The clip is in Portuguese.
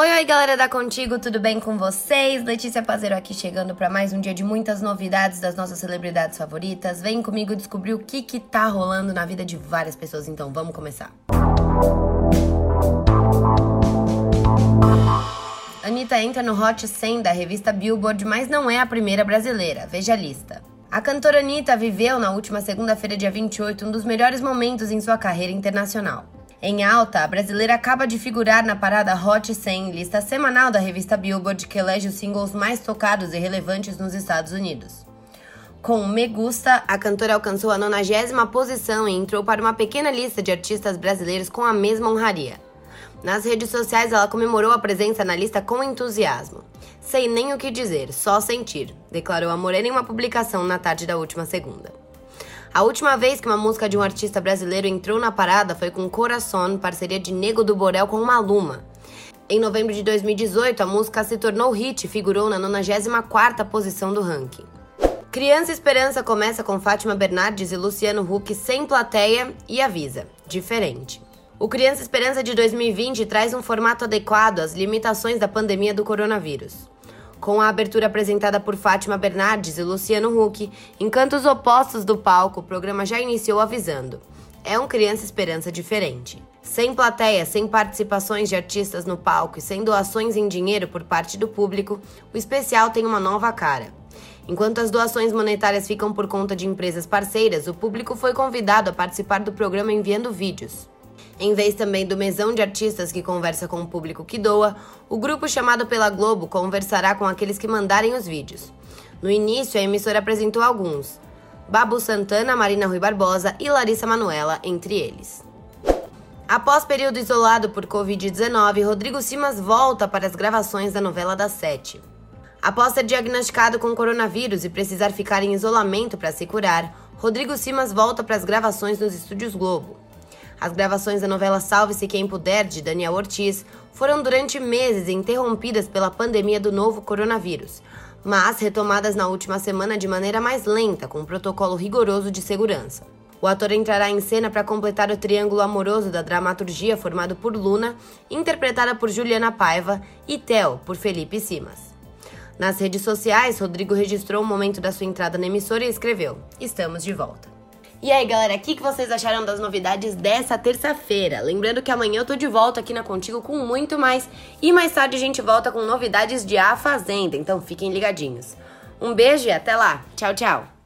Oi, oi, galera da Contigo, tudo bem com vocês? Letícia Pazero aqui chegando para mais um dia de muitas novidades das nossas celebridades favoritas. Vem comigo descobrir o que que tá rolando na vida de várias pessoas, então vamos começar. Anitta entra no Hot 100 da revista Billboard, mas não é a primeira brasileira, veja a lista. A cantora Anitta viveu na última segunda-feira, dia 28, um dos melhores momentos em sua carreira internacional. Em alta, a brasileira acaba de figurar na parada Hot 100, lista semanal da revista Billboard que elege os singles mais tocados e relevantes nos Estados Unidos. Com Me Gusta, a cantora alcançou a 90 posição e entrou para uma pequena lista de artistas brasileiros com a mesma honraria. Nas redes sociais, ela comemorou a presença na lista com entusiasmo. Sei nem o que dizer, só sentir, declarou a Morena em uma publicação na tarde da última segunda. A última vez que uma música de um artista brasileiro entrou na parada foi com Coração, parceria de Nego do Borel com Maluma. Em novembro de 2018, a música se tornou hit e figurou na 94ª posição do ranking. Criança Esperança começa com Fátima Bernardes e Luciano Huck sem plateia e avisa: diferente. O Criança Esperança de 2020 traz um formato adequado às limitações da pandemia do coronavírus. Com a abertura apresentada por Fátima Bernardes e Luciano Huck, em cantos opostos do palco, o programa já iniciou avisando: é um Criança Esperança diferente. Sem plateia, sem participações de artistas no palco e sem doações em dinheiro por parte do público, o especial tem uma nova cara. Enquanto as doações monetárias ficam por conta de empresas parceiras, o público foi convidado a participar do programa enviando vídeos. Em vez também do mesão de artistas que conversa com o público que doa, o grupo chamado pela Globo conversará com aqueles que mandarem os vídeos. No início, a emissora apresentou alguns: Babu Santana, Marina Rui Barbosa e Larissa Manuela, entre eles. Após período isolado por Covid-19, Rodrigo Simas volta para as gravações da novela das sete. Após ser diagnosticado com coronavírus e precisar ficar em isolamento para se curar, Rodrigo Simas volta para as gravações nos estúdios Globo. As gravações da novela Salve-se Quem Puder, de Daniel Ortiz, foram durante meses interrompidas pela pandemia do novo coronavírus, mas retomadas na última semana de maneira mais lenta, com um protocolo rigoroso de segurança. O ator entrará em cena para completar o triângulo amoroso da dramaturgia formado por Luna, interpretada por Juliana Paiva, e Theo, por Felipe Simas. Nas redes sociais, Rodrigo registrou o momento da sua entrada na emissora e escreveu: Estamos de volta. E aí, galera, o que, que vocês acharam das novidades dessa terça-feira? Lembrando que amanhã eu tô de volta aqui na Contigo com muito mais. E mais tarde a gente volta com novidades de A Fazenda, então fiquem ligadinhos. Um beijo e até lá. Tchau, tchau.